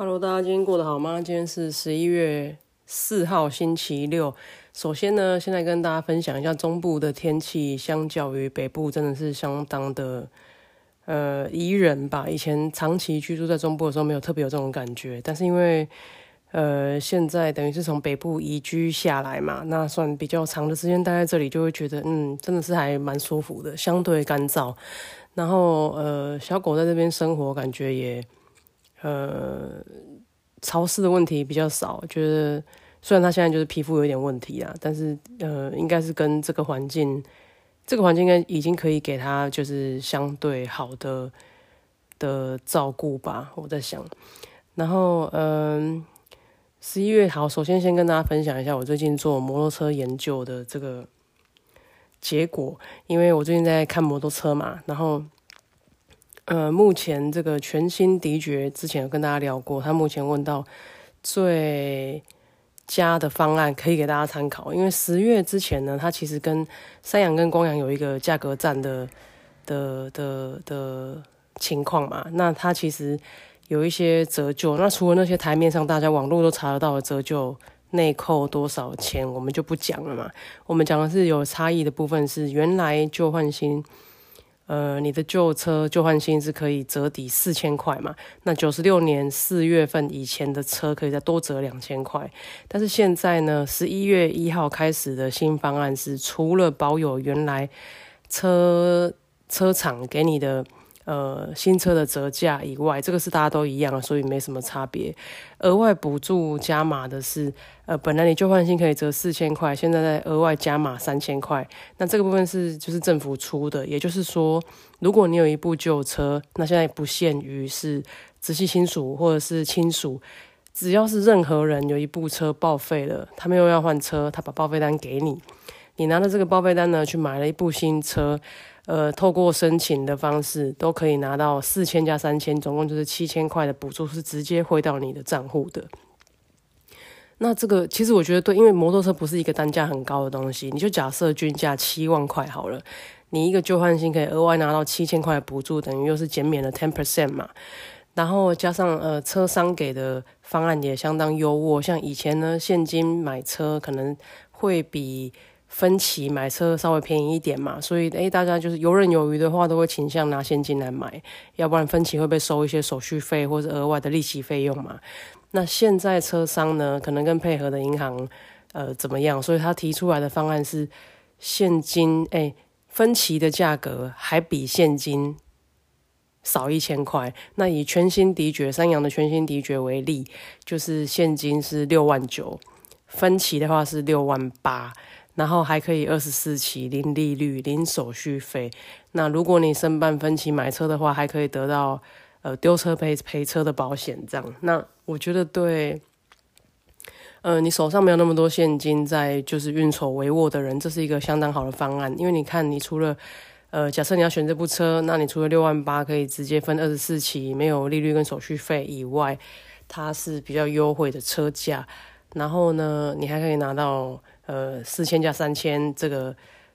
Hello，大家今天过得好吗？今天是十一月四号，星期六。首先呢，现在跟大家分享一下中部的天气，相较于北部真的是相当的呃宜人吧。以前长期居住在中部的时候，没有特别有这种感觉，但是因为呃现在等于是从北部移居下来嘛，那算比较长的时间待在这里，就会觉得嗯，真的是还蛮舒服的，相对干燥。然后呃，小狗在这边生活，感觉也。呃，潮湿的问题比较少，觉得虽然他现在就是皮肤有点问题啊，但是呃，应该是跟这个环境，这个环境应该已经可以给他就是相对好的的照顾吧，我在想。然后嗯，十一月好，首先先跟大家分享一下我最近做摩托车研究的这个结果，因为我最近在看摩托车嘛，然后。呃，目前这个全新迪爵之前有跟大家聊过，他目前问到最佳的方案可以给大家参考。因为十月之前呢，它其实跟三阳跟光阳有一个价格战的的的的情况嘛。那它其实有一些折旧，那除了那些台面上大家网络都查得到的折旧，内扣多少钱，我们就不讲了嘛。我们讲的是有差异的部分，是原来旧换新。呃，你的旧车旧换新是可以折抵四千块嘛？那九十六年四月份以前的车可以再多折两千块。但是现在呢，十一月一号开始的新方案是，除了保有原来车车厂给你的。呃，新车的折价以外，这个是大家都一样，所以没什么差别。额外补助加码的是，呃，本来你旧换新可以折四千块，现在在额外加码三千块。那这个部分是就是政府出的，也就是说，如果你有一部旧车，那现在不限于是直系亲属或者是亲属，只要是任何人有一部车报废了，他们又要换车，他把报废单给你，你拿着这个报废单呢去买了一部新车。呃，透过申请的方式都可以拿到四千加三千，总共就是七千块的补助，是直接汇到你的账户的。那这个其实我觉得对，因为摩托车不是一个单价很高的东西，你就假设均价七万块好了，你一个旧换新可以额外拿到七千块的补助，等于又是减免了 ten percent 嘛。然后加上呃，车商给的方案也相当优渥，像以前呢，现金买车可能会比。分期买车稍微便宜一点嘛，所以诶，大家就是游刃有余的话，都会倾向拿现金来买，要不然分期会被收一些手续费或者额外的利息费用嘛。那现在车商呢，可能跟配合的银行呃怎么样，所以他提出来的方案是现金诶，分期的价格还比现金少一千块。那以全新迪爵三阳的全新迪爵为例，就是现金是六万九，分期的话是六万八。然后还可以二十四期零利率零手续费。那如果你申办分期买车的话，还可以得到呃丢车赔赔车的保险。这样，那我觉得对，呃，你手上没有那么多现金在就是运筹帷幄的人，这是一个相当好的方案。因为你看，你除了呃，假设你要选这部车，那你除了六万八可以直接分二十四期，没有利率跟手续费以外，它是比较优惠的车价。然后呢，你还可以拿到。呃，四千加三千，这个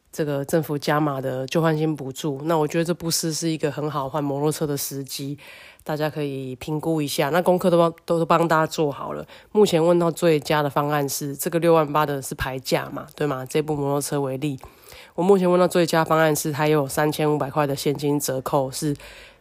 这个政府加码的旧换新补助，那我觉得这不失是一个很好换摩托车的时机，大家可以评估一下。那功课都帮都都帮大家做好了。目前问到最佳的方案是这个六万八的是牌价嘛，对吗？这部摩托车为例，我目前问到最佳方案是它有三千五百块的现金折扣，是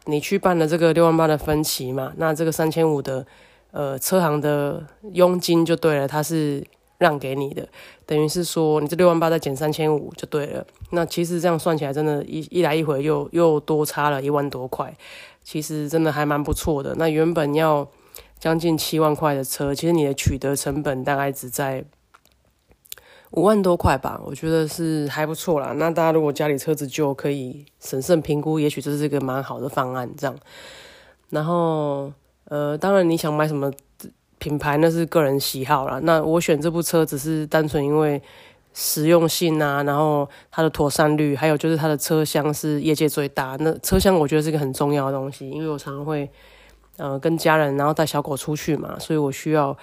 你去办了这个六万八的分期嘛？那这个三千五的呃车行的佣金就对了，它是。让给你的，等于是说你这六万八再减三千五就对了。那其实这样算起来，真的，一一来一回又又多差了一万多块，其实真的还蛮不错的。那原本要将近七万块的车，其实你的取得成本大概只在五万多块吧，我觉得是还不错啦。那大家如果家里车子就可以审慎评估，也许这是一个蛮好的方案。这样，然后呃，当然你想买什么？品牌那是个人喜好啦。那我选这部车只是单纯因为实用性啊，然后它的妥善率，还有就是它的车厢是业界最大。那车厢我觉得是一个很重要的东西，因为我常常会呃跟家人然后带小狗出去嘛，所以我需要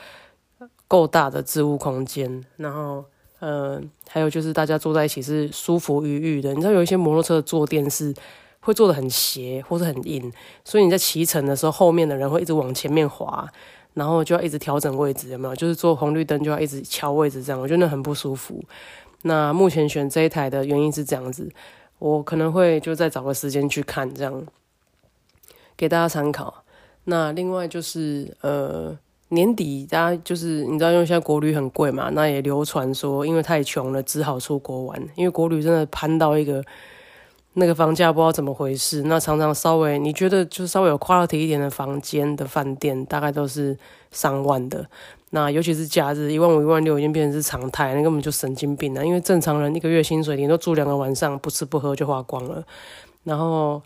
够大的置物空间。然后呃还有就是大家坐在一起是舒服愉悦的。你知道有一些摩托车的坐垫是会做的很斜或者很硬，所以你在骑乘的时候，后面的人会一直往前面滑，然后就要一直调整位置，有没有？就是做红绿灯就要一直调位置，这样我觉得很不舒服。那目前选这一台的原因是这样子，我可能会就再找个时间去看，这样给大家参考。那另外就是呃。年底，大家就是你知道，因为现在国旅很贵嘛，那也流传说，因为太穷了，只好出国玩。因为国旅真的攀到一个那个房价不知道怎么回事，那常常稍微你觉得就稍微有 quality 一点的房间的饭店，大概都是上万的。那尤其是假日，一万五、一万六已经变成是常态，那根本就神经病了。因为正常人一个月薪水，你都住两个晚上，不吃不喝就花光了。然后，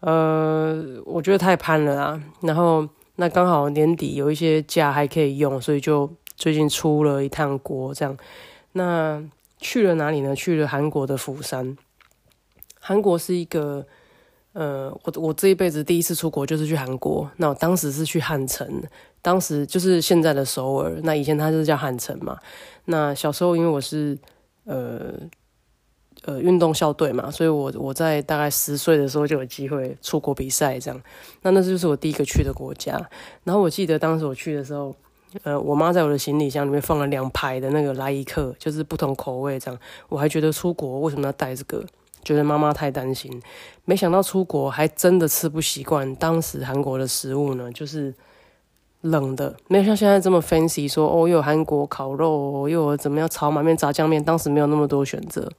呃，我觉得太攀了啊。然后。那刚好年底有一些假还可以用，所以就最近出了一趟国，这样。那去了哪里呢？去了韩国的釜山。韩国是一个，呃，我我这一辈子第一次出国就是去韩国。那我当时是去汉城，当时就是现在的首尔。那以前它就是叫汉城嘛。那小时候因为我是，呃。呃，运动校队嘛，所以我我在大概十岁的时候就有机会出国比赛，这样。那那就是我第一个去的国家。然后我记得当时我去的时候，呃，我妈在我的行李箱里面放了两排的那个来一克，就是不同口味这样。我还觉得出国为什么要带这个？觉得妈妈太担心。没想到出国还真的吃不习惯当时韩国的食物呢，就是冷的，没有像现在这么 fancy，说哦又有韩国烤肉，又有怎么样炒满面、炸酱面，当时没有那么多选择。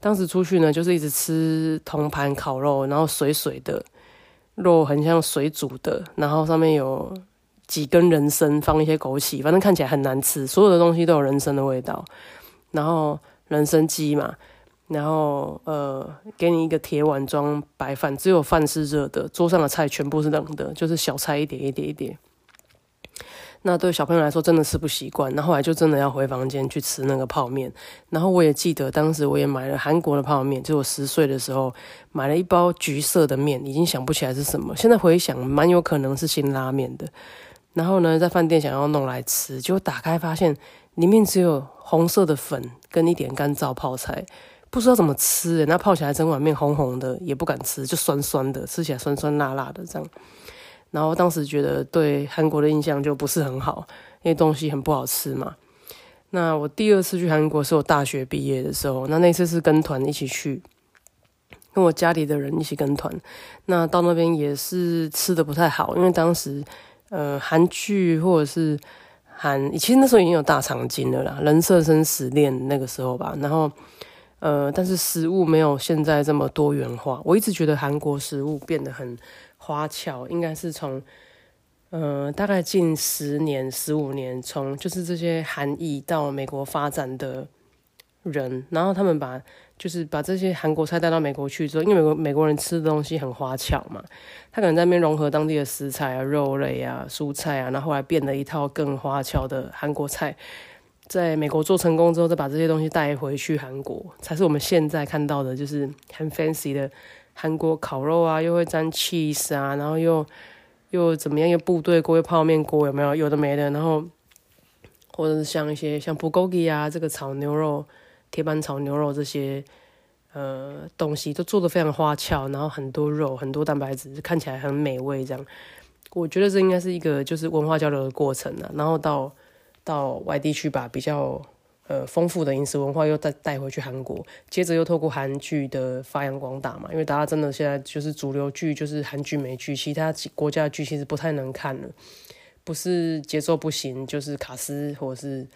当时出去呢，就是一直吃铜盘烤肉，然后水水的肉很像水煮的，然后上面有几根人参，放一些枸杞，反正看起来很难吃。所有的东西都有人参的味道，然后人参鸡嘛，然后呃，给你一个铁碗装白饭，只有饭是热的，桌上的菜全部是冷的，就是小菜一碟一碟一碟。那对小朋友来说真的吃不习惯，那后来就真的要回房间去吃那个泡面。然后我也记得当时我也买了韩国的泡面，就我十岁的时候买了一包橘色的面，已经想不起来是什么。现在回想，蛮有可能是新拉面的。然后呢，在饭店想要弄来吃，结果打开发现里面只有红色的粉跟一点干燥泡菜，不知道怎么吃诶。那泡起来整碗面红红的，也不敢吃，就酸酸的，吃起来酸酸辣辣的这样。然后当时觉得对韩国的印象就不是很好，因为东西很不好吃嘛。那我第二次去韩国是我大学毕业的时候，那那次是跟团一起去，跟我家里的人一起跟团。那到那边也是吃的不太好，因为当时呃韩剧或者是韩，其实那时候已经有大长今了啦，人设生死恋那个时候吧。然后呃，但是食物没有现在这么多元化。我一直觉得韩国食物变得很。花俏应该是从，呃，大概近十年、十五年，从就是这些韩裔到美国发展的人，然后他们把就是把这些韩国菜带到美国去之后，因为美国美国人吃的东西很花俏嘛，他可能在那边融合当地的食材啊、肉类啊、蔬菜啊，然后后来变了一套更花俏的韩国菜，在美国做成功之后，再把这些东西带回去韩国，才是我们现在看到的，就是很 fancy 的。韩国烤肉啊，又会沾 cheese 啊，然后又又怎么样？又部队锅、又泡面锅，有没有？有的没的。然后或者是像一些像 bulgogi 啊，这个炒牛肉、铁板炒牛肉这些呃东西，都做的非常花俏，然后很多肉、很多蛋白质，看起来很美味。这样，我觉得这应该是一个就是文化交流的过程啊。然后到到外地去把，比较。呃，丰富的饮食文化又带带回去韩国，接着又透过韩剧的发扬光大嘛，因为大家真的现在就是主流剧就是韩剧美剧，其他国家的剧其实不太能看了，不是节奏不行，就是卡斯或者是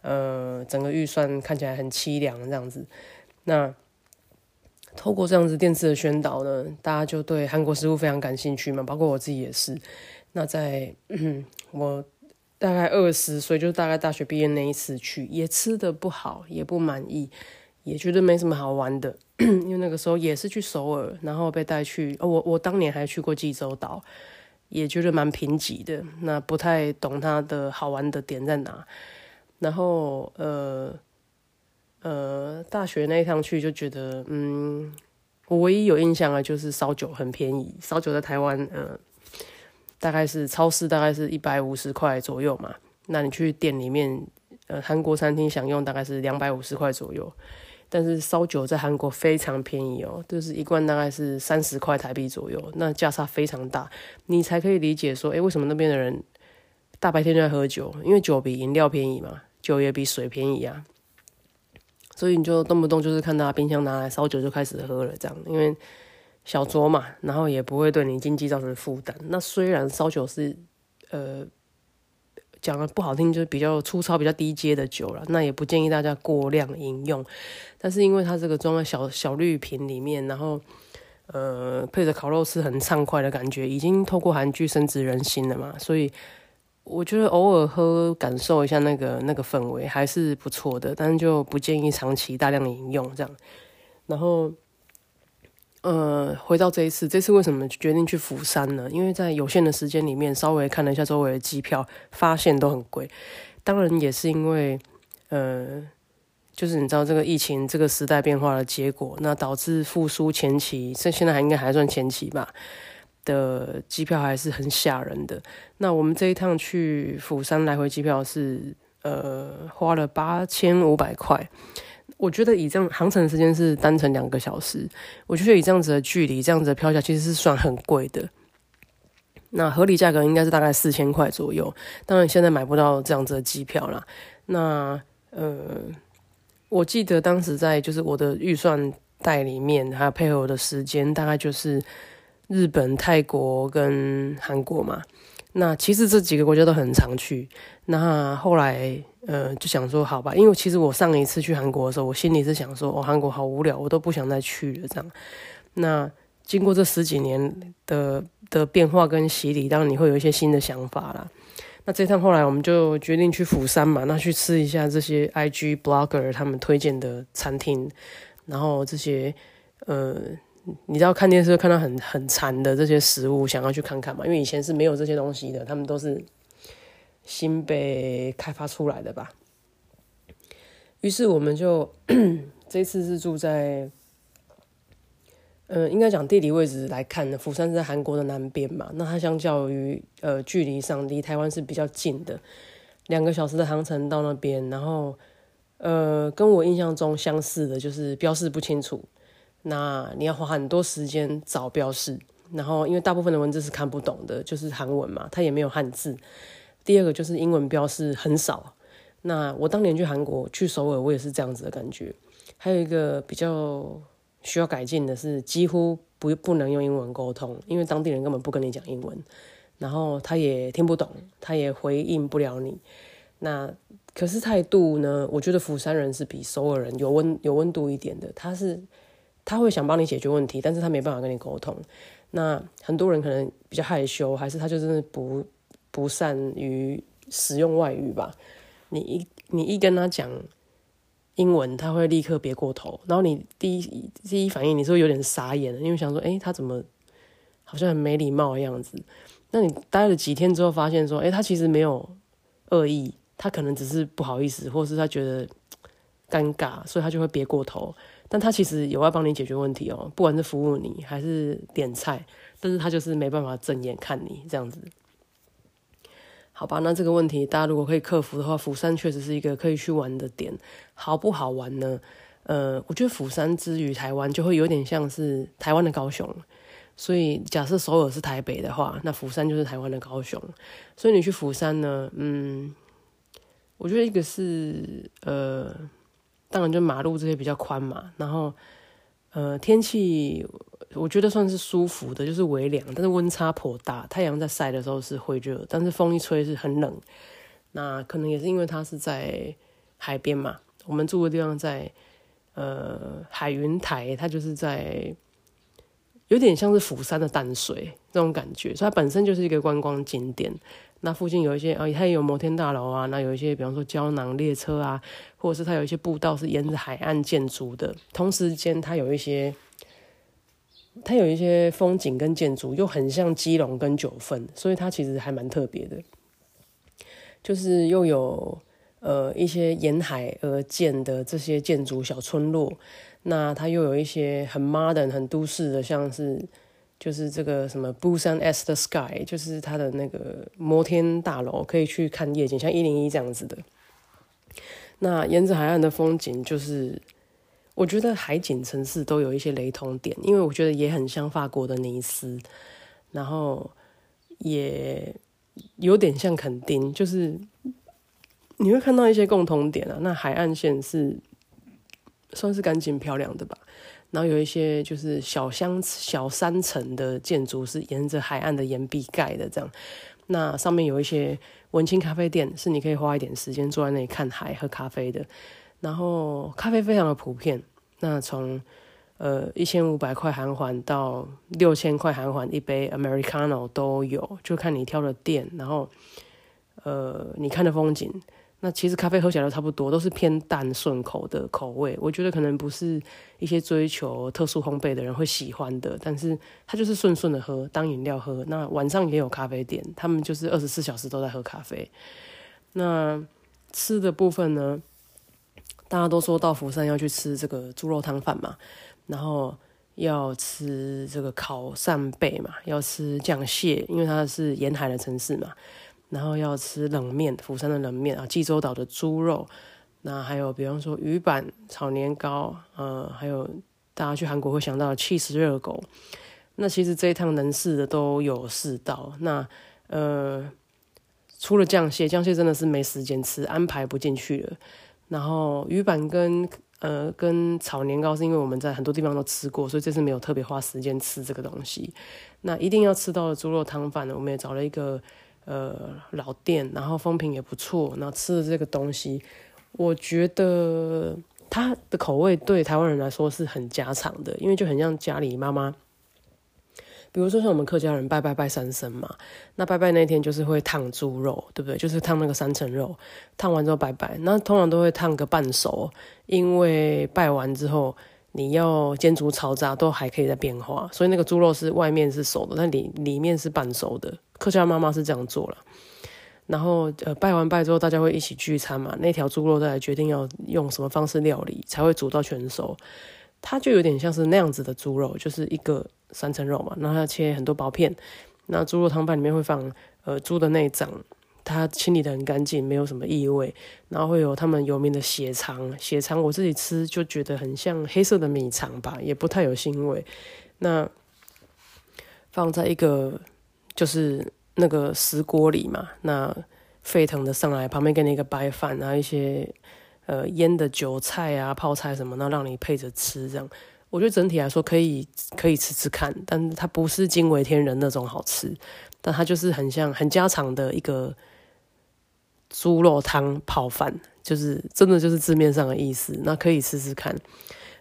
呃整个预算看起来很凄凉这样子。那透过这样子电视的宣导呢，大家就对韩国食物非常感兴趣嘛，包括我自己也是。那在我。大概二十岁，就大概大学毕业那一次去，也吃的不好，也不满意，也觉得没什么好玩的。因为那个时候也是去首尔，然后被带去，我我当年还去过济州岛，也觉得蛮贫瘠的。那不太懂它的好玩的点在哪。然后呃呃，大学那一趟去就觉得，嗯，我唯一有印象的就是烧酒很便宜，烧酒在台湾，呃。大概是超市大概是一百五十块左右嘛，那你去店里面，呃，韩国餐厅享用大概是两百五十块左右。但是烧酒在韩国非常便宜哦，就是一罐大概是三十块台币左右，那价差非常大，你才可以理解说，诶，为什么那边的人大白天就在喝酒？因为酒比饮料便宜嘛，酒也比水便宜啊，所以你就动不动就是看到冰箱拿来烧酒就开始喝了，这样，因为小酌嘛，然后也不会对你经济造成负担。那虽然烧酒是，呃。讲的不好听，就是比较粗糙、比较低阶的酒了。那也不建议大家过量饮用。但是因为它这个装在小小绿瓶里面，然后呃配着烤肉吃，很畅快的感觉，已经透过韩剧深植人心了嘛。所以我觉得偶尔喝，感受一下那个那个氛围还是不错的。但是就不建议长期大量饮用这样。然后。呃，回到这一次，这次为什么决定去釜山呢？因为在有限的时间里面，稍微看了一下周围的机票，发现都很贵。当然也是因为，呃，就是你知道这个疫情这个时代变化的结果，那导致复苏前期，这现在还应该还算前期吧的机票还是很吓人的。那我们这一趟去釜山来回机票是呃花了八千五百块。我觉得以这样航程时间是单程两个小时，我觉得以这样子的距离，这样子的票价其实是算很贵的。那合理价格应该是大概四千块左右。当然现在买不到这样子的机票啦。那呃，我记得当时在就是我的预算袋里面，还有配合我的时间，大概就是日本、泰国跟韩国嘛。那其实这几个国家都很常去。那后来。呃，就想说好吧，因为其实我上一次去韩国的时候，我心里是想说，哦，韩国好无聊，我都不想再去了。这样，那经过这十几年的的变化跟洗礼，当然你会有一些新的想法啦。那这趟后来我们就决定去釜山嘛，那去吃一下这些 IG blogger 他们推荐的餐厅，然后这些呃，你知道看电视看到很很馋的这些食物，想要去看看嘛，因为以前是没有这些东西的，他们都是。新被开发出来的吧，于是我们就 这次是住在，呃，应该讲地理位置来看呢，釜山是在韩国的南边嘛，那它相较于呃距离上离台湾是比较近的，两个小时的航程到那边，然后呃跟我印象中相似的就是标示不清楚，那你要花很多时间找标示，然后因为大部分的文字是看不懂的，就是韩文嘛，它也没有汉字。第二个就是英文标示很少。那我当年去韩国去首尔，我也是这样子的感觉。还有一个比较需要改进的是，几乎不不能用英文沟通，因为当地人根本不跟你讲英文，然后他也听不懂，他也回应不了你。那可是态度呢？我觉得釜山人是比首尔人有温有温度一点的。他是他会想帮你解决问题，但是他没办法跟你沟通。那很多人可能比较害羞，还是他就是不。不善于使用外语吧？你一你一跟他讲英文，他会立刻别过头，然后你第一第一反应你是会有点傻眼的，因为想说，哎，他怎么好像很没礼貌的样子？那你待了几天之后，发现说，哎，他其实没有恶意，他可能只是不好意思，或是他觉得尴尬，所以他就会别过头。但他其实有要帮你解决问题哦，不管是服务你还是点菜，但是他就是没办法正眼看你这样子。好吧，那这个问题大家如果可以克服的话，釜山确实是一个可以去玩的点。好不好玩呢？呃，我觉得釜山之于台湾就会有点像是台湾的高雄。所以假设首尔是台北的话，那釜山就是台湾的高雄。所以你去釜山呢，嗯，我觉得一个是呃，当然就马路这些比较宽嘛，然后呃天气。我觉得算是舒服的，就是微凉，但是温差颇大。太阳在晒的时候是会热，但是风一吹是很冷。那可能也是因为它是在海边嘛，我们住的地方在呃海云台，它就是在有点像是釜山的淡水这种感觉，所以它本身就是一个观光景点。那附近有一些啊，它也有摩天大楼啊，那有一些比方说胶囊列车啊，或者是它有一些步道是沿着海岸建筑的，同时间它有一些。它有一些风景跟建筑又很像基隆跟九份，所以它其实还蛮特别的。就是又有呃一些沿海而建的这些建筑小村落，那它又有一些很 modern 很都市的，像是就是这个什么 Busan S 的 Sky，就是它的那个摩天大楼可以去看夜景，像一零一这样子的。那沿着海岸的风景就是。我觉得海景城市都有一些雷同点，因为我觉得也很像法国的尼斯，然后也有点像垦丁，就是你会看到一些共同点啊。那海岸线是算是干净漂亮的吧，然后有一些就是小乡小山城的建筑是沿着海岸的岩壁盖的，这样。那上面有一些文青咖啡店，是你可以花一点时间坐在那里看海、喝咖啡的。然后咖啡非常的普遍，那从呃一千五百块韩环到六千块韩环一杯 Americano 都有，就看你挑的店，然后呃你看的风景。那其实咖啡喝起来都差不多，都是偏淡顺口的口味。我觉得可能不是一些追求特殊烘焙的人会喜欢的，但是它就是顺顺的喝，当饮料喝。那晚上也有咖啡店，他们就是二十四小时都在喝咖啡。那吃的部分呢？大家都说到佛山要去吃这个猪肉汤饭嘛，然后要吃这个烤扇贝嘛，要吃酱蟹，因为它是沿海的城市嘛，然后要吃冷面，釜山的冷面啊，济州岛的猪肉，那还有比方说鱼板炒年糕，呃，还有大家去韩国会想到 cheese 热狗，那其实这一趟能试的都有试到，那呃，除了酱蟹，酱蟹真的是没时间吃，安排不进去了。然后鱼板跟呃跟炒年糕是因为我们在很多地方都吃过，所以这次没有特别花时间吃这个东西。那一定要吃到的猪肉汤饭呢，我们也找了一个呃老店，然后风评也不错。然后吃的这个东西，我觉得它的口味对台湾人来说是很家常的，因为就很像家里妈妈。比如说像我们客家人拜拜拜三牲嘛，那拜拜那天就是会烫猪肉，对不对？就是烫那个三层肉，烫完之后拜拜，那通常都会烫个半熟，因为拜完之后你要煎煮炒炸都还可以再变化，所以那个猪肉是外面是熟的，但里里面是半熟的。客家妈妈是这样做了，然后呃拜完拜之后大家会一起聚餐嘛，那条猪肉再来决定要用什么方式料理才会煮到全熟，它就有点像是那样子的猪肉，就是一个。三层肉嘛，然后要切很多薄片。那猪肉汤饭里面会放呃猪的内脏，它清理的很干净，没有什么异味。然后会有他们有名的血肠，血肠我自己吃就觉得很像黑色的米肠吧，也不太有腥味。那放在一个就是那个石锅里嘛，那沸腾的上来，旁边给你一个白饭，然后一些呃腌的韭菜啊、泡菜什么，那让你配着吃这样。我觉得整体来说可以可以吃吃看，但它不是惊为天人那种好吃，但它就是很像很家常的一个猪肉汤泡饭，就是真的就是字面上的意思。那可以吃吃看，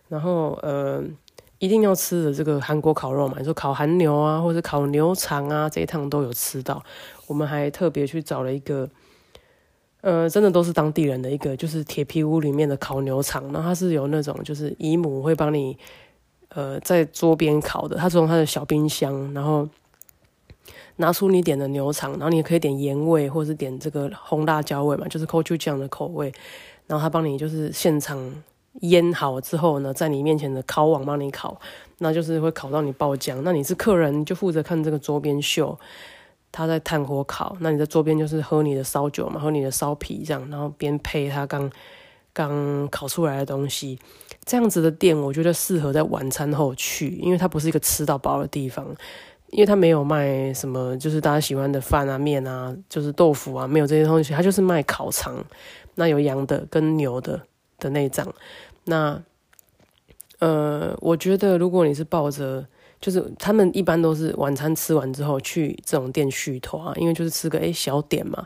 然后呃，一定要吃的这个韩国烤肉嘛，你说烤韩牛啊，或者烤牛肠啊，这一趟都有吃到。我们还特别去找了一个。呃，真的都是当地人的一个，就是铁皮屋里面的烤牛肠，然后它是有那种就是姨母会帮你，呃，在桌边烤的，他从他的小冰箱，然后拿出你点的牛肠，然后你也可以点盐味或者是点这个红辣椒味嘛，就是 c o c h u 酱的口味，然后他帮你就是现场腌好之后呢，在你面前的烤网帮你烤，那就是会烤到你爆浆，那你是客人就负责看这个桌边秀。他在炭火烤，那你在桌边就是喝你的烧酒嘛，喝你的烧啤这样，然后边配他刚刚烤出来的东西，这样子的店我觉得适合在晚餐后去，因为它不是一个吃到饱的地方，因为他没有卖什么就是大家喜欢的饭啊面啊，就是豆腐啊，没有这些东西，他就是卖烤肠，那有羊的跟牛的的内脏，那呃，我觉得如果你是抱着。就是他们一般都是晚餐吃完之后去这种店续托啊，因为就是吃个诶小点嘛，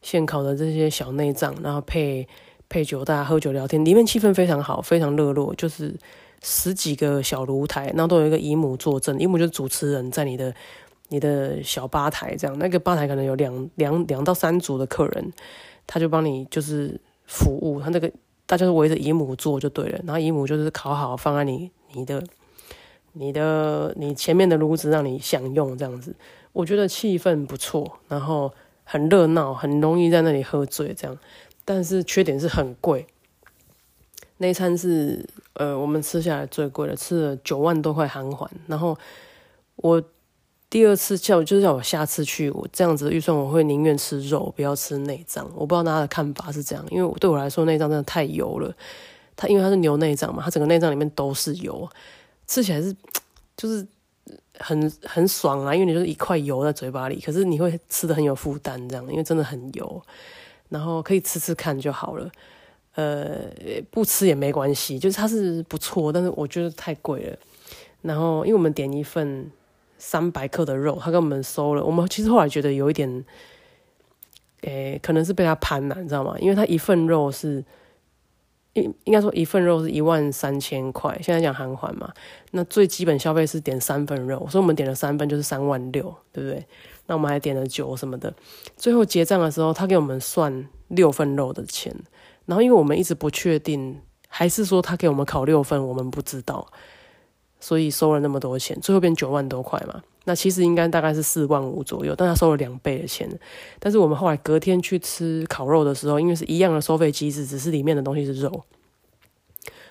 现烤的这些小内脏，然后配配酒，大家喝酒聊天，里面气氛非常好，非常热络。就是十几个小炉台，然后都有一个姨母坐镇，姨母就是主持人，在你的你的小吧台这样，那个吧台可能有两两两到三组的客人，他就帮你就是服务，他那个大家是围着姨母坐就对了，然后姨母就是烤好放在你你的。你的你前面的炉子让你享用这样子，我觉得气氛不错，然后很热闹，很容易在那里喝醉这样，但是缺点是很贵。那餐是呃我们吃下来最贵的，吃了九万多块韩环。然后我第二次叫就是叫我下次去，我这样子的预算我会宁愿吃肉，不要吃内脏。我不知道大家的看法是这样，因为对我来说内脏真的太油了。它因为它是牛内脏嘛，它整个内脏里面都是油，吃起来是就是很很爽啊，因为你就是一块油在嘴巴里，可是你会吃的很有负担，这样，因为真的很油，然后可以吃吃看就好了，呃，不吃也没关系，就是它是不错，但是我觉得太贵了。然后因为我们点一份三百克的肉，他跟我们收了，我们其实后来觉得有一点。诶，可能是被他攀了，你知道吗？因为他一份肉是，应应该说一份肉是一万三千块，现在讲韩环嘛，那最基本消费是点三份肉，所以我们点了三份就是三万六，对不对？那我们还点了酒什么的，最后结账的时候，他给我们算六份肉的钱，然后因为我们一直不确定，还是说他给我们烤六份，我们不知道，所以收了那么多钱，最后变九万多块嘛。那其实应该大概是四万五左右，但他收了两倍的钱。但是我们后来隔天去吃烤肉的时候，因为是一样的收费机制，只是里面的东西是肉。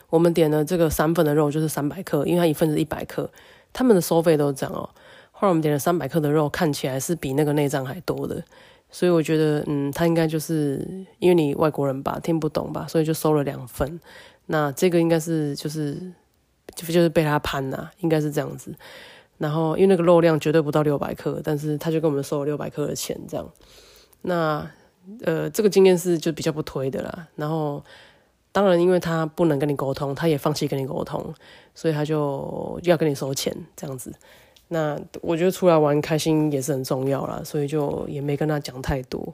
我们点了这个三份的肉，就是三百克，因为它一份是一百克，他们的收费都是这样哦。后来我们点了三百克的肉，看起来是比那个内脏还多的，所以我觉得，嗯，他应该就是因为你外国人吧，听不懂吧，所以就收了两份。那这个应该是就是就就是被他攀呐，应该是这样子。然后，因为那个肉量绝对不到六百克，但是他就跟我们收了六百克的钱，这样。那呃，这个经验是就比较不推的啦。然后，当然，因为他不能跟你沟通，他也放弃跟你沟通，所以他就要跟你收钱这样子。那我觉得出来玩开心也是很重要啦，所以就也没跟他讲太多。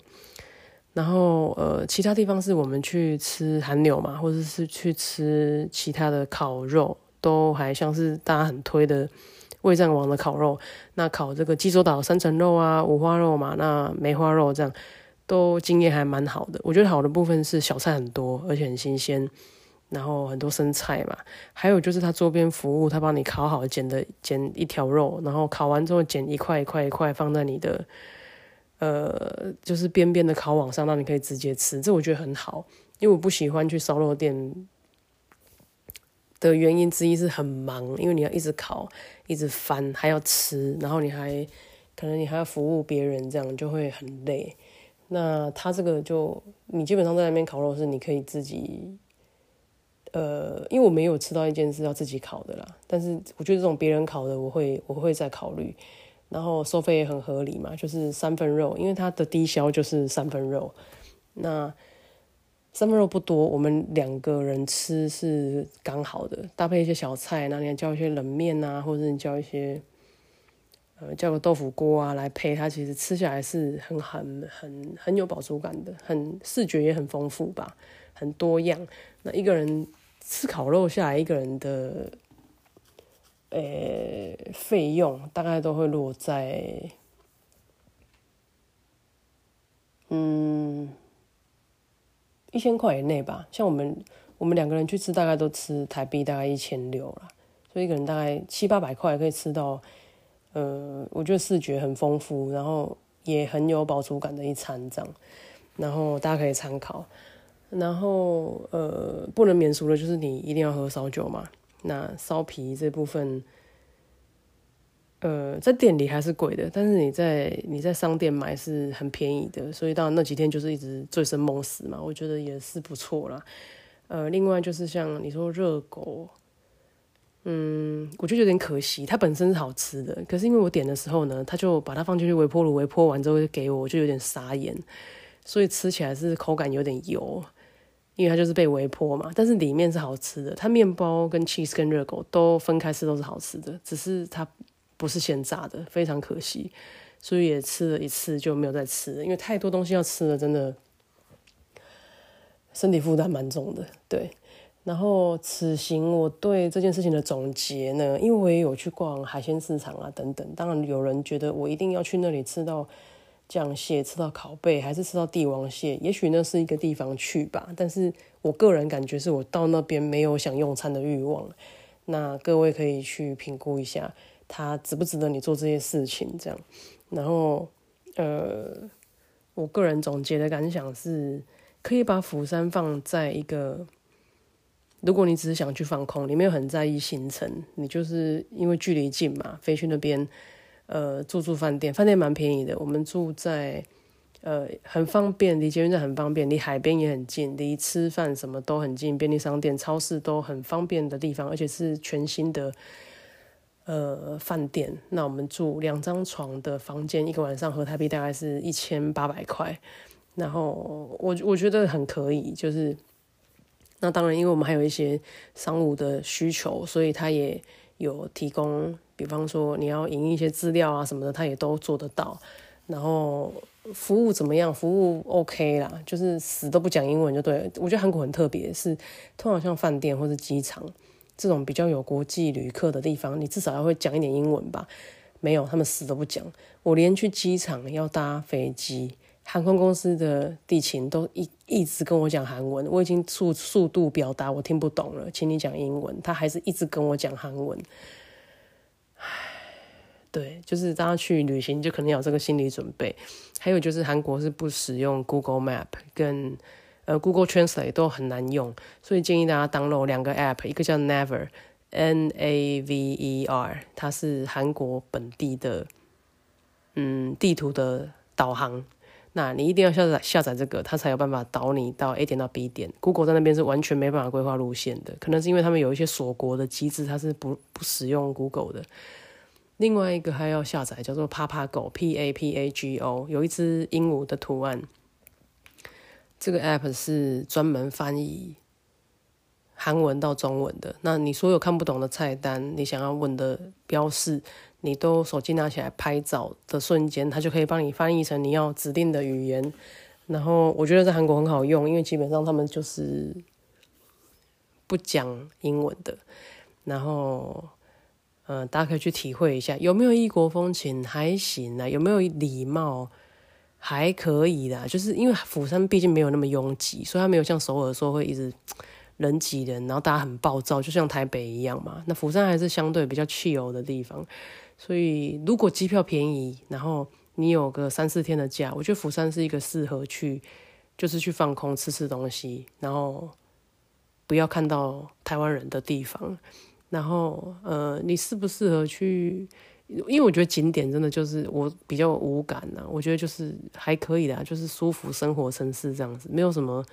然后呃，其他地方是我们去吃韩牛嘛，或者是去吃其他的烤肉，都还像是大家很推的。味战王的烤肉，那烤这个济州岛三层肉啊，五花肉嘛，那梅花肉这样，都经验还蛮好的。我觉得好的部分是小菜很多，而且很新鲜，然后很多生菜嘛。还有就是他周边服务，他帮你烤好剪的剪一条肉，然后烤完之后剪一块一块一块放在你的呃就是边边的烤网上，让你可以直接吃。这我觉得很好，因为我不喜欢去烧肉店。的原因之一是很忙，因为你要一直烤，一直翻，还要吃，然后你还可能你还要服务别人，这样就会很累。那他这个就你基本上在那边烤肉是你可以自己，呃，因为我没有吃到一件是要自己烤的啦，但是我觉得这种别人烤的我会我会再考虑，然后收费也很合理嘛，就是三分肉，因为它的低消就是三分肉，那。三分肉不多，我们两个人吃是刚好的，搭配一些小菜，然后你叫一些冷面啊，或者你叫一些，呃，叫个豆腐锅啊来配，它其实吃下来是很很很很有饱足感的，很视觉也很丰富吧，很多样。那一个人吃烤肉下来，一个人的，呃，费用大概都会落在，嗯。一千块以内吧，像我们我们两个人去吃，大概都吃台币大概一千六了，所以一个人大概七八百块可以吃到，呃，我觉得视觉很丰富，然后也很有饱足感的一餐这样，然后大家可以参考，然后呃，不能免俗的就是你一定要喝烧酒嘛，那烧皮这部分。呃，在店里还是贵的，但是你在你在商店买是很便宜的，所以当然那几天就是一直醉生梦死嘛，我觉得也是不错啦。呃，另外就是像你说热狗，嗯，我觉得有点可惜，它本身是好吃的，可是因为我点的时候呢，他就把它放进去微波炉，微波完之后就给我，我就有点傻眼，所以吃起来是口感有点油，因为它就是被微波嘛，但是里面是好吃的，它面包跟 cheese 跟热狗都分开吃都是好吃的，只是它。不是现炸的，非常可惜，所以也吃了一次就没有再吃了，因为太多东西要吃了，真的身体负担蛮重的。对，然后此行我对这件事情的总结呢，因为我也有去逛海鲜市场啊等等，当然有人觉得我一定要去那里吃到酱蟹，吃到烤贝，还是吃到帝王蟹，也许那是一个地方去吧，但是我个人感觉是我到那边没有想用餐的欲望，那各位可以去评估一下。它值不值得你做这些事情？这样，然后，呃，我个人总结的感想是，可以把釜山放在一个，如果你只是想去放空，你没有很在意行程，你就是因为距离近嘛，飞去那边，呃，住住饭店，饭店蛮便宜的，我们住在呃，很方便，离捷运站很方便，离海边也很近，离吃饭什么都很近，便利商店、超市都很方便的地方，而且是全新的呃饭店。那我们住两张床的房间，一个晚上合台币大概是一千八百块。然后我我觉得很可以，就是那当然，因为我们还有一些商务的需求，所以他也有提供，比方说你要引一些资料啊什么的，他也都做得到。然后服务怎么样？服务 OK 啦，就是死都不讲英文就对。我觉得韩国很特别，是通常像饭店或者机场这种比较有国际旅客的地方，你至少要会讲一点英文吧？没有，他们死都不讲。我连去机场要搭飞机。航空公司的地勤都一一直跟我讲韩文，我已经速速度表达我听不懂了，请你讲英文，他还是一直跟我讲韩文。唉，对，就是大家去旅行就可能有这个心理准备。还有就是韩国是不使用 Google Map 跟呃 Google Translate 都很难用，所以建议大家 download 两个 app，一个叫 Naver N A V E R，它是韩国本地的嗯地图的导航。那你一定要下载下载这个，它才有办法导你到 A 点到 B 点。Google 在那边是完全没办法规划路线的，可能是因为他们有一些锁国的机制，它是不不使用 Google 的。另外一个还要下载叫做 Papago，P A P A G O，有一只鹦鹉的图案。这个 App 是专门翻译韩文到中文的。那你所有看不懂的菜单，你想要问的标示。你都手机拿起来拍照的瞬间，它就可以帮你翻译成你要指定的语言。然后我觉得在韩国很好用，因为基本上他们就是不讲英文的。然后，嗯，大家可以去体会一下，有没有异国风情？还行啊，有没有礼貌？还可以的。就是因为釜山毕竟没有那么拥挤，所以它没有像首尔说会一直人挤人，然后大家很暴躁，就像台北一样嘛。那釜山还是相对比较汽油的地方。所以，如果机票便宜，然后你有个三四天的假，我觉得釜山是一个适合去，就是去放空、吃吃东西，然后不要看到台湾人的地方。然后，呃，你适不适合去？因为我觉得景点真的就是我比较无感呐，我觉得就是还可以的，就是舒服生活城市这样子，没有什么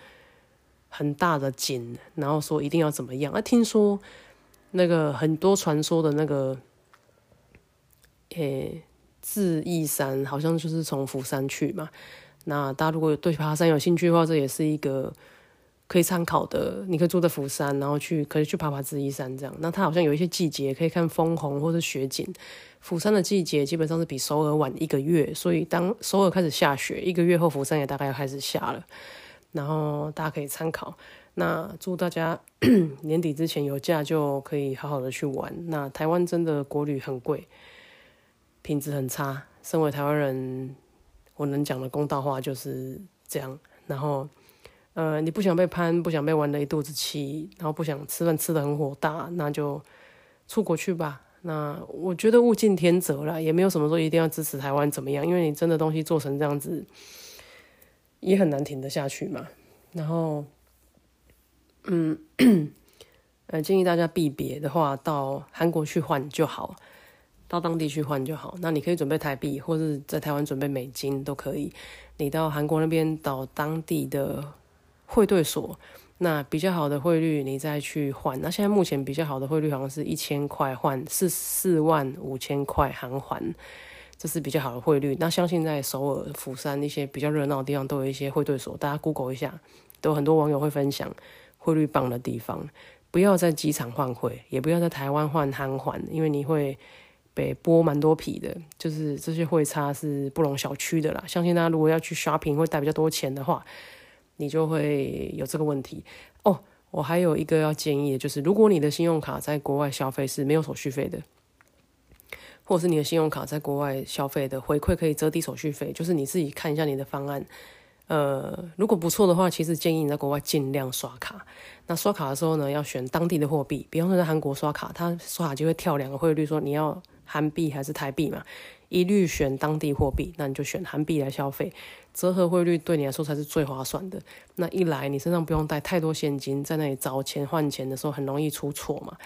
很大的景，然后说一定要怎么样。啊，听说那个很多传说的那个。诶，智异山好像就是从釜山去嘛。那大家如果对爬山有兴趣的话，这也是一个可以参考的。你可以住在釜山，然后去可以去爬爬智异山这样。那它好像有一些季节可以看枫红或者雪景。釜山的季节基本上是比首尔晚一个月，所以当首尔开始下雪，一个月后釜山也大概要开始下了。然后大家可以参考。那祝大家 年底之前有假就可以好好的去玩。那台湾真的国旅很贵。品质很差。身为台湾人，我能讲的公道话就是这样。然后，呃，你不想被攀，不想被玩的一肚子气，然后不想吃饭吃的很火大，那就出国去吧。那我觉得物竞天择了，也没有什么说一定要支持台湾怎么样，因为你真的东西做成这样子，也很难停得下去嘛。然后，嗯，呃，建议大家避别的话，到韩国去换就好。到当地去换就好。那你可以准备台币，或者在台湾准备美金都可以。你到韩国那边到当地的汇兑所，那比较好的汇率你再去换。那现在目前比较好的汇率好像是一千块换四四万五千块韩元，这是比较好的汇率。那相信在首尔、釜山一些比较热闹的地方都有一些汇兑所，大家 Google 一下，都很多网友会分享汇率棒的地方。不要在机场换汇，也不要在台湾换韩元，因为你会。被剥蛮多皮的，就是这些汇差是不容小觑的啦。相信大家如果要去 shopping 会带比较多钱的话，你就会有这个问题哦。我还有一个要建议的就是，如果你的信用卡在国外消费是没有手续费的，或者是你的信用卡在国外消费的回馈可以折抵手续费，就是你自己看一下你的方案。呃，如果不错的话，其实建议你在国外尽量刷卡。那刷卡的时候呢，要选当地的货币，比方说在韩国刷卡，它刷卡就会跳两个汇率，说你要。韩币还是台币嘛，一律选当地货币，那你就选韩币来消费，折合汇率对你来说才是最划算的。那一来，你身上不用带太多现金，在那里找钱换钱的时候很容易出错嘛。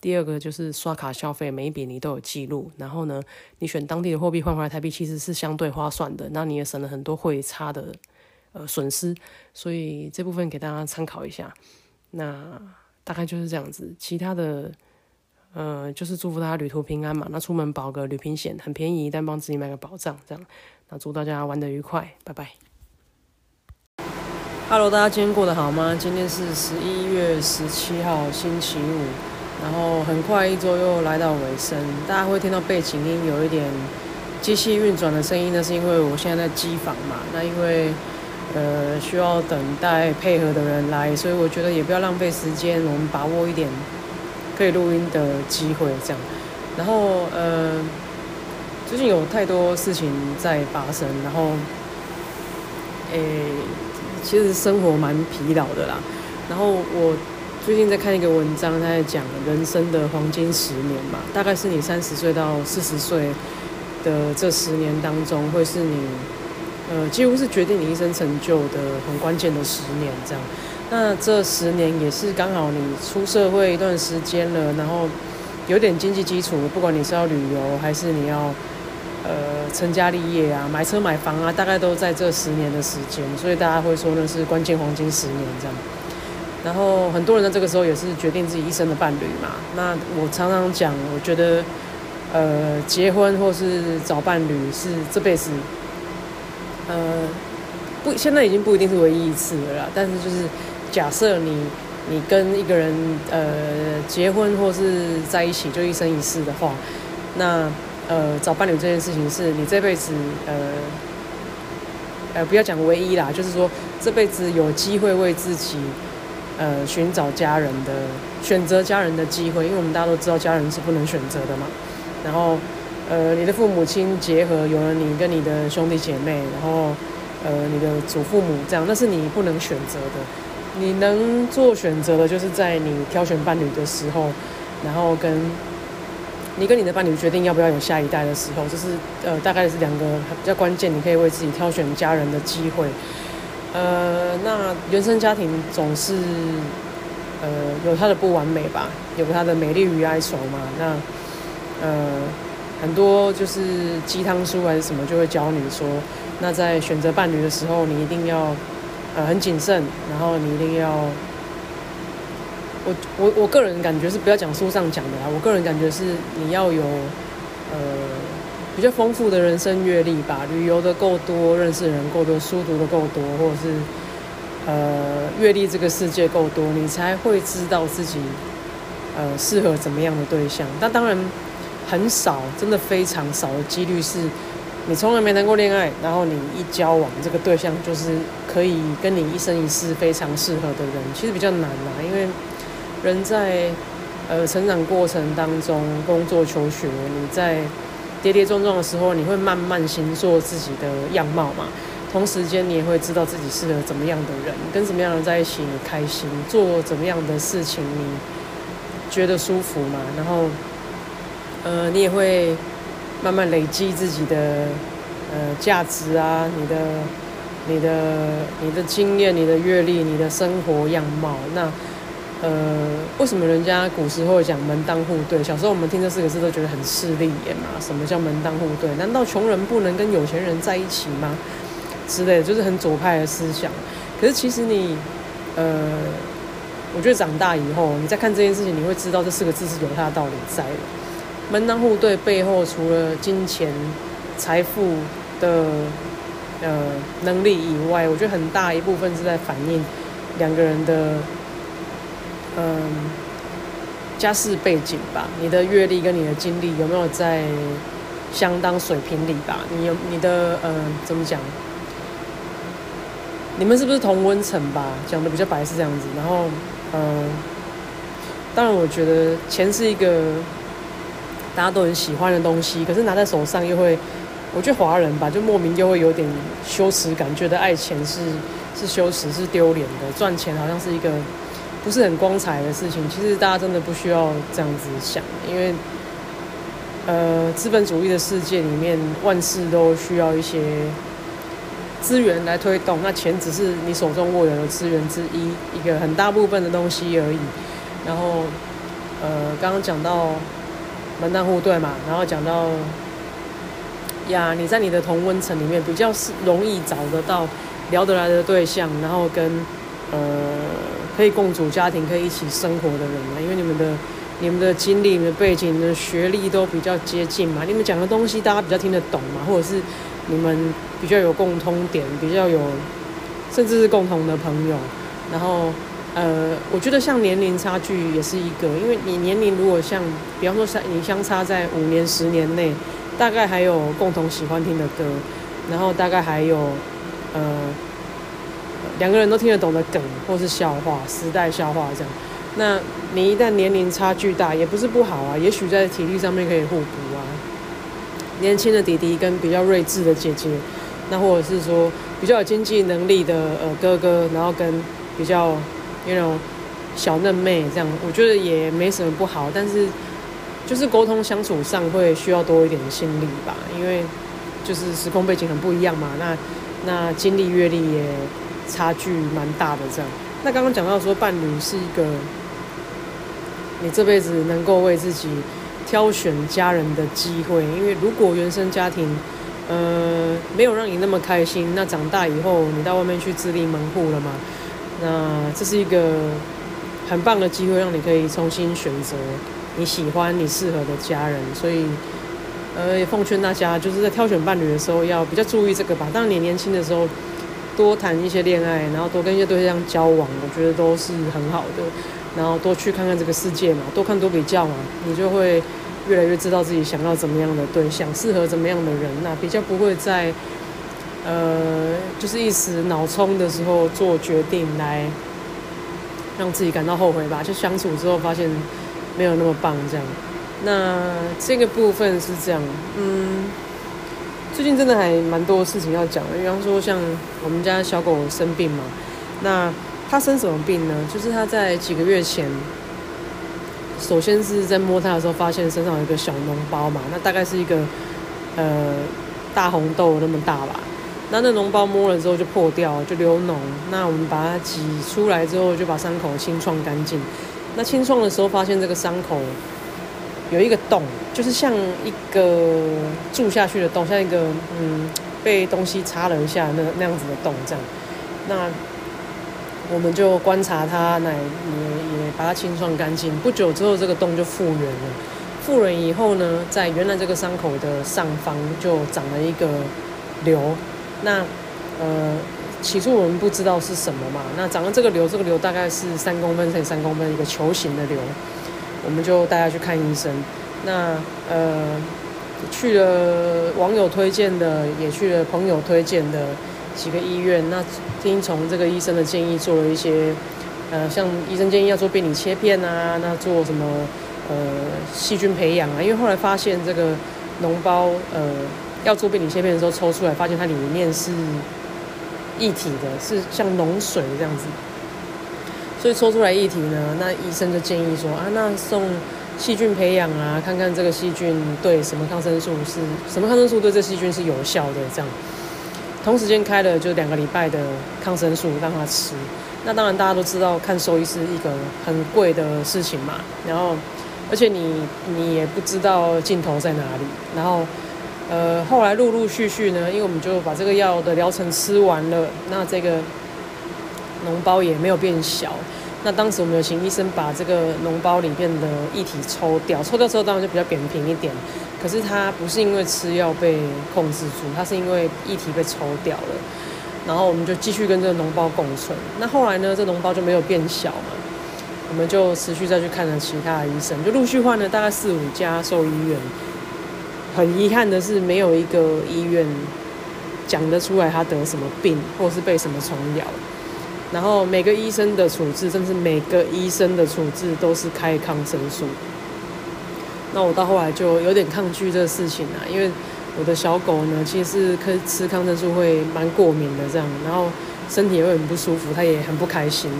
第二个就是刷卡消费，每一笔你都有记录。然后呢，你选当地的货币换回来台币，其实是相对划算的。那你也省了很多汇差的呃损失。所以这部分给大家参考一下。那大概就是这样子。其他的，呃，就是祝福大家旅途平安嘛。那出门保个旅平险，很便宜，但帮自己买个保障，这样。那祝大家玩的愉快，拜拜。Hello，大家今天过得好吗？今天是十一月十七号，星期五。然后很快一周又来到尾声，大家会听到背景音有一点机器运转的声音，那是因为我现在在机房嘛。那因为呃需要等待配合的人来，所以我觉得也不要浪费时间，我们把握一点可以录音的机会这样。然后呃最近有太多事情在发生，然后诶其实生活蛮疲劳的啦。然后我。最近在看一个文章，他在讲人生的黄金十年嘛，大概是你三十岁到四十岁的这十年当中，会是你呃几乎是决定你一生成就的很关键的十年。这样，那这十年也是刚好你出社会一段时间了，然后有点经济基础，不管你是要旅游还是你要呃成家立业啊，买车买房啊，大概都在这十年的时间，所以大家会说那是关键黄金十年这样。然后很多人在这个时候也是决定自己一生的伴侣嘛。那我常常讲，我觉得，呃，结婚或是找伴侣是这辈子，呃，不，现在已经不一定是唯一一次了啦。但是就是假设你你跟一个人呃结婚或是在一起就一生一世的话，那呃找伴侣这件事情是你这辈子呃呃不要讲唯一啦，就是说这辈子有机会为自己。呃，寻找家人的选择家人的机会，因为我们大家都知道家人是不能选择的嘛。然后，呃，你的父母亲结合，有了你跟你的兄弟姐妹，然后，呃，你的祖父母这样，那是你不能选择的。你能做选择的，就是在你挑选伴侣的时候，然后跟你跟你的伴侣决定要不要有下一代的时候，这是呃，大概是两个比较关键，你可以为自己挑选家人的机会。呃，那原生家庭总是，呃，有它的不完美吧，有它的美丽与哀愁嘛。那，呃，很多就是鸡汤书还是什么，就会教你说，那在选择伴侣的时候，你一定要，呃，很谨慎，然后你一定要，我我我个人感觉是不要讲书上讲的啦，我个人感觉是你要有，呃。比较丰富的人生阅历吧，旅游的够多，认识人够多，书读的够多，或者是呃阅历这个世界够多，你才会知道自己呃适合怎么样的对象。那当然很少，真的非常少的几率是，你从来没谈过恋爱，然后你一交往这个对象就是可以跟你一生一世非常适合的人，其实比较难啦，因为人在呃成长过程当中，工作求学，你在。跌跌撞撞的时候，你会慢慢形塑自己的样貌嘛？同时间，你也会知道自己适合怎么样的人，跟什么样的人在一起你开心，做怎么样的事情你觉得舒服嘛？然后，呃，你也会慢慢累积自己的呃价值啊，你的、你的、你的经验、你的阅历、你的生活样貌那。呃，为什么人家古时候讲门当户对？小时候我们听这四个字都觉得很势利眼嘛。什么叫门当户对？难道穷人不能跟有钱人在一起吗？之类的，就是很左派的思想。可是其实你，呃，我觉得长大以后，你再看这件事情，你会知道这四个字是有它的道理在的。门当户对背后，除了金钱、财富的呃能力以外，我觉得很大一部分是在反映两个人的。嗯，家世背景吧，你的阅历跟你的经历有没有在相当水平里吧？你有你的呃，怎么讲？你们是不是同温层吧？讲的比较白是这样子。然后，嗯，当然，我觉得钱是一个大家都很喜欢的东西，可是拿在手上又会，我觉得华人吧，就莫名就会有点羞耻感，觉得爱钱是是羞耻、是丢脸的，赚钱好像是一个。不是很光彩的事情，其实大家真的不需要这样子想，因为，呃，资本主义的世界里面，万事都需要一些资源来推动，那钱只是你手中握有的资源之一，一个很大部分的东西而已。然后，呃，刚刚讲到门当户对嘛，然后讲到呀，你在你的同温层里面比较是容易找得到聊得来的对象，然后跟呃可以共组家庭、可以一起生活的人嘛，因为你们的你们的经历、你们背景、你的学历都比较接近嘛，你们讲的东西大家比较听得懂嘛，或者是你们比较有共通点，比较有甚至是共同的朋友，然后。呃，我觉得像年龄差距也是一个，因为你年龄如果像，比方说相你相差在五年、十年内，大概还有共同喜欢听的歌，然后大概还有呃两个人都听得懂的梗或是笑话、时代笑话这样。那你一旦年龄差距大，也不是不好啊，也许在体力上面可以互补啊。年轻的弟弟跟比较睿智的姐姐，那或者是说比较有经济能力的呃哥哥，然后跟比较。那种小嫩妹这样，我觉得也没什么不好，但是就是沟通相处上会需要多一点的心力吧，因为就是时空背景很不一样嘛，那那经历阅历也差距蛮大的这样。那刚刚讲到说伴侣是一个你这辈子能够为自己挑选家人的机会，因为如果原生家庭呃没有让你那么开心，那长大以后你到外面去自立门户了嘛。那这是一个很棒的机会，让你可以重新选择你喜欢、你适合的家人。所以，呃，也奉劝大家，就是在挑选伴侣的时候要比较注意这个吧。当你年轻的时候，多谈一些恋爱，然后多跟一些对象交往，我觉得都是很好的。然后多去看看这个世界嘛，多看多比较嘛，你就会越来越知道自己想要怎么样的对象，适合怎么样的人。那比较不会在。呃，就是一时脑冲的时候做决定来让自己感到后悔吧。就相处之后发现没有那么棒，这样。那这个部分是这样，嗯，最近真的还蛮多事情要讲的。比方说，像我们家小狗生病嘛，那它生什么病呢？就是它在几个月前，首先是在摸它的时候发现身上有一个小脓包嘛，那大概是一个呃大红豆那么大吧。那那脓包摸了之后就破掉，就流脓。那我们把它挤出来之后，就把伤口清创干净。那清创的时候发现这个伤口有一个洞，就是像一个住下去的洞，像一个嗯被东西插了一下那那样子的洞这样。那我们就观察它，那也也把它清创干净。不久之后，这个洞就复原了。复原以后呢，在原来这个伤口的上方就长了一个瘤。那，呃，起初我们不知道是什么嘛。那长了这个瘤，这个瘤大概是三公分乘三公分一个球形的瘤，我们就带他去看医生。那呃，去了网友推荐的，也去了朋友推荐的几个医院。那听从这个医生的建议，做了一些，呃，像医生建议要做病理切片啊，那做什么呃细菌培养啊？因为后来发现这个脓包，呃。要做病理切片的时候抽出来，发现它里面是液体的，是像脓水这样子。所以抽出来液体呢，那医生就建议说啊，那送细菌培养啊，看看这个细菌对什么抗生素是什么抗生素对这细菌是有效的这样。同时间开了就两个礼拜的抗生素让他吃。那当然大家都知道，看兽医是一个很贵的事情嘛。然后，而且你你也不知道尽头在哪里。然后。呃，后来陆陆续续呢，因为我们就把这个药的疗程吃完了，那这个脓包也没有变小。那当时我们有请医生把这个脓包里面的液体抽掉，抽掉之后当然就比较扁平一点。可是它不是因为吃药被控制住，它是因为液体被抽掉了。然后我们就继续跟这个脓包共存。那后来呢，这脓包就没有变小嘛，我们就持续再去看了其他的医生，就陆续换了大概四五家兽医院。很遗憾的是，没有一个医院讲得出来他得什么病，或是被什么虫咬。然后每个医生的处置，甚至每个医生的处置都是开抗生素。那我到后来就有点抗拒这个事情啊，因为我的小狗呢，其实是可吃抗生素会蛮过敏的，这样，然后身体也会很不舒服，它也很不开心，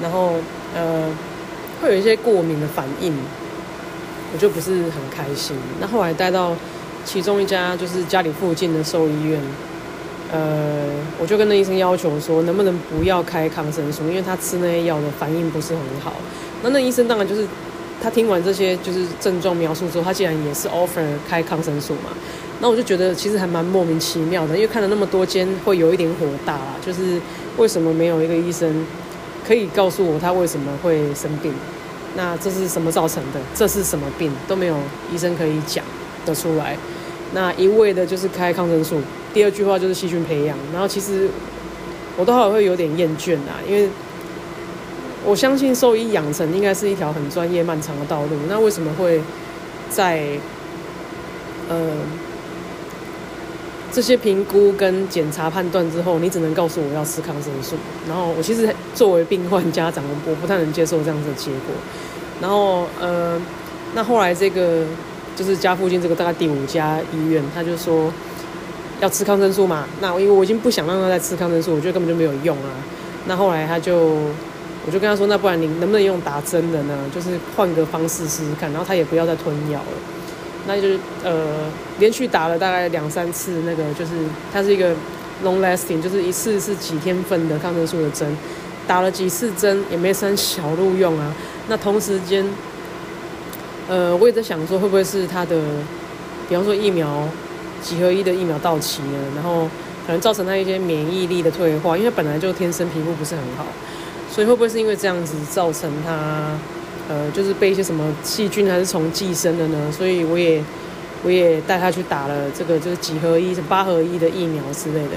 然后呃，会有一些过敏的反应。我就不是很开心。那后来带到其中一家就是家里附近的兽医院，呃，我就跟那医生要求说，能不能不要开抗生素，因为他吃那些药的反应不是很好。那那医生当然就是他听完这些就是症状描述之后，他竟然也是 offer 开抗生素嘛？那我就觉得其实还蛮莫名其妙的，因为看了那么多间，会有一点火大啦。就是为什么没有一个医生可以告诉我他为什么会生病？那这是什么造成的？这是什么病都没有医生可以讲得出来。那一味的就是开抗生素，第二句话就是细菌培养。然后其实我都还会有点厌倦啊，因为我相信兽医养成应该是一条很专业漫长的道路。那为什么会在呃？这些评估跟检查判断之后，你只能告诉我要吃抗生素。然后我其实作为病患家长，我不太能接受这样子的结果。然后呃，那后来这个就是家附近这个大概第五家医院，他就说要吃抗生素嘛。那因为我已经不想让他再吃抗生素，我觉得根本就没有用啊。那后来他就我就跟他说，那不然你能不能用打针的呢？就是换个方式试试看。然后他也不要再吞药了。那就是呃，连续打了大概两三次，那个就是它是一个 long lasting，就是一次是几天份的抗生素的针，打了几次针也没生小鹿用啊。那同时间，呃，我也在想说，会不会是它的，比方说疫苗几合一的疫苗到期了，然后可能造成它一些免疫力的退化，因为本来就天生皮肤不是很好，所以会不会是因为这样子造成它？呃，就是被一些什么细菌还是虫寄生的呢？所以我也我也带他去打了这个就是几合一、八合一的疫苗之类的。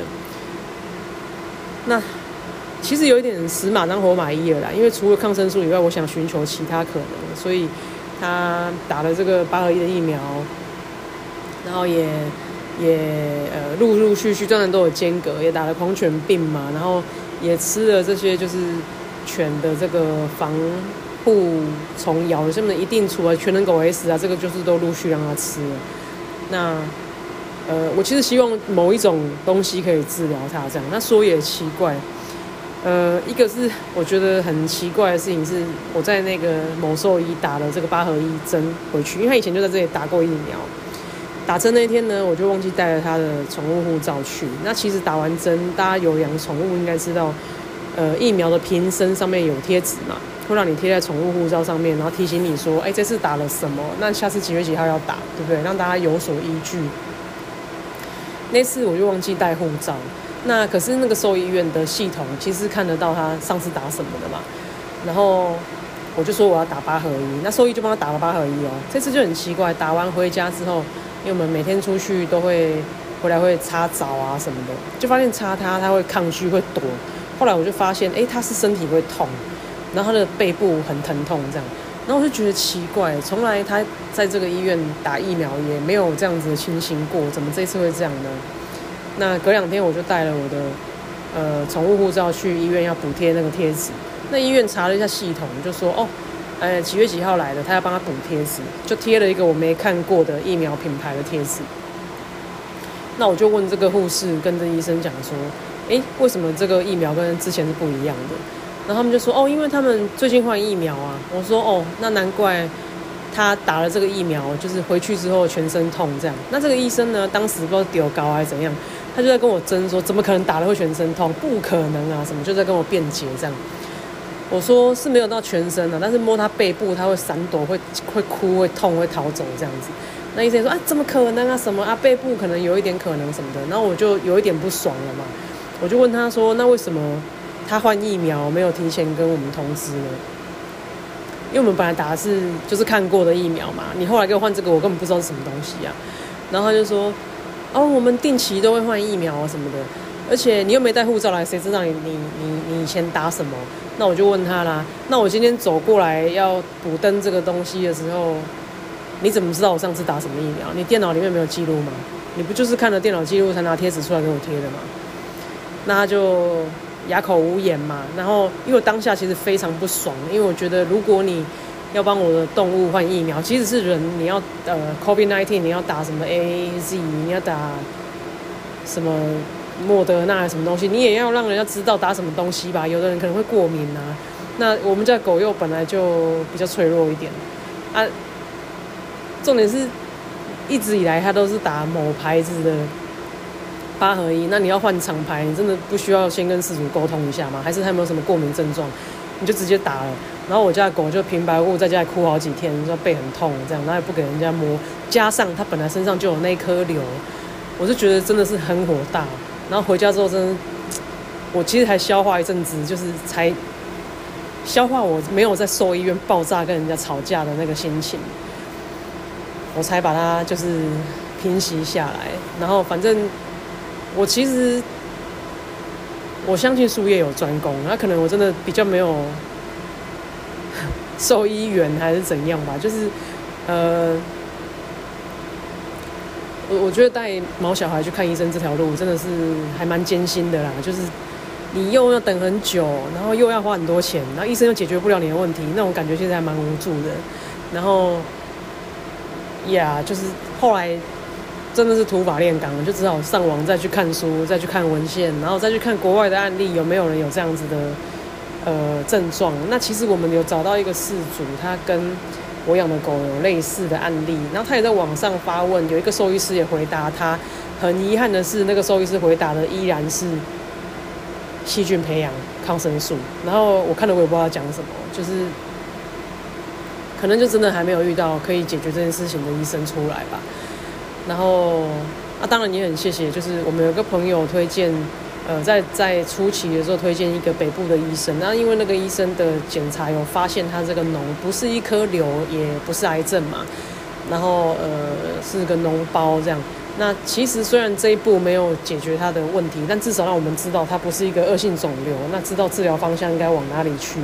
那其实有一点死马当活马医了啦，因为除了抗生素以外，我想寻求其他可能，所以他打了这个八合一的疫苗，然后也也呃陆陆续续当然都有间隔，也打了狂犬病嘛，然后也吃了这些就是犬的这个防。不虫咬，什么一定除了全能狗 S 啊，这个就是都陆续让它吃了。那呃，我其实希望某一种东西可以治疗它，这样。那说也奇怪，呃，一个是我觉得很奇怪的事情是，我在那个某兽医打了这个八合一针回去，因为他以前就在这里打过疫苗。打针那天呢，我就忘记带了他的宠物护照去。那其实打完针，大家有养宠物应该知道，呃，疫苗的瓶身上面有贴纸嘛。会让你贴在宠物护照上面，然后提醒你说：“哎，这次打了什么？那下次几月几号要打，对不对？让大家有所依据。”那次我就忘记带护照，那可是那个兽医院的系统其实看得到他上次打什么的嘛。然后我就说我要打八合一，那兽医就帮他打了八合一哦。这次就很奇怪，打完回家之后，因为我们每天出去都会回来会擦澡啊什么的，就发现擦它它会抗拒会躲。后来我就发现，哎，它是身体会痛。然后他的背部很疼痛，这样，然后我就觉得奇怪，从来他在这个医院打疫苗也没有这样子的情形过，怎么这次会这样呢？那隔两天我就带了我的呃宠物护照去医院要补贴那个贴纸，那医院查了一下系统，就说哦，哎几月几号来的，他要帮他补贴纸，就贴了一个我没看过的疫苗品牌的贴纸。那我就问这个护士跟这医生讲说，哎，为什么这个疫苗跟之前是不一样的？然后他们就说：“哦，因为他们最近换疫苗啊。”我说：“哦，那难怪他打了这个疫苗，就是回去之后全身痛这样。”那这个医生呢，当时不知道丢高还是怎样，他就在跟我争说：“怎么可能打了会全身痛？不可能啊！什么就在跟我辩解这样。”我说：“是没有到全身的，但是摸他背部，他会闪躲，会会哭，会痛，会逃走这样子。”那医生说：“啊，怎么可能啊？什么啊？背部可能有一点可能什么的。”然后我就有一点不爽了嘛，我就问他说：“那为什么？”他换疫苗没有提前跟我们通知呢，因为我们本来打的是就是看过的疫苗嘛，你后来给我换这个，我根本不知道是什么东西啊。然后他就说：“哦，我们定期都会换疫苗啊什么的，而且你又没带护照来，谁知道你你你你以前打什么？”那我就问他啦：“那我今天走过来要补登这个东西的时候，你怎么知道我上次打什么疫苗？你电脑里面没有记录吗？你不就是看了电脑记录才拿贴纸出来给我贴的吗？”那他就。哑口无言嘛，然后因为当下其实非常不爽，因为我觉得如果你要帮我的动物换疫苗，即使是人，你要呃 COVID nineteen，你要打什么 A Z，你要打什么莫德纳什么东西，你也要让人家知道打什么东西吧。有的人可能会过敏啊，那我们家狗又本来就比较脆弱一点啊，重点是一直以来它都是打某牌子的。八合一，那你要换厂牌，你真的不需要先跟事主沟通一下吗？还是他没有什么过敏症状？你就直接打了。然后我家的狗就平白无故在家里哭好几天，说背很痛这样，然后也不给人家摸，加上它本来身上就有那颗瘤，我就觉得真的是很火大。然后回家之后，真的，我其实还消化一阵子，就是才消化我没有在兽医院爆炸跟人家吵架的那个心情，我才把它就是平息下来。然后反正我其实我相信术业有专攻，那可能我真的比较没有。兽医员还是怎样吧，就是呃，我我觉得带毛小孩去看医生这条路真的是还蛮艰辛的啦。就是你又要等很久，然后又要花很多钱，然后医生又解决不了你的问题，那种感觉现在还蛮无助的。然后，呀，就是后来真的是土法炼钢，就只好上网再去看书，再去看文献，然后再去看国外的案例，有没有人有这样子的。呃，症状。那其实我们有找到一个事主，他跟我养的狗有类似的案例，然后他也在网上发问，有一个兽医师也回答他。很遗憾的是，那个兽医师回答的依然是细菌培养抗生素。然后我看了，我也不知道讲什么，就是可能就真的还没有遇到可以解决这件事情的医生出来吧。然后啊，当然也很谢谢，就是我们有个朋友推荐。呃，在在初期的时候推荐一个北部的医生，然后因为那个医生的检查有发现他这个脓不是一颗瘤，也不是癌症嘛，然后呃是个脓包这样。那其实虽然这一步没有解决他的问题，但至少让我们知道它不是一个恶性肿瘤，那知道治疗方向应该往哪里去。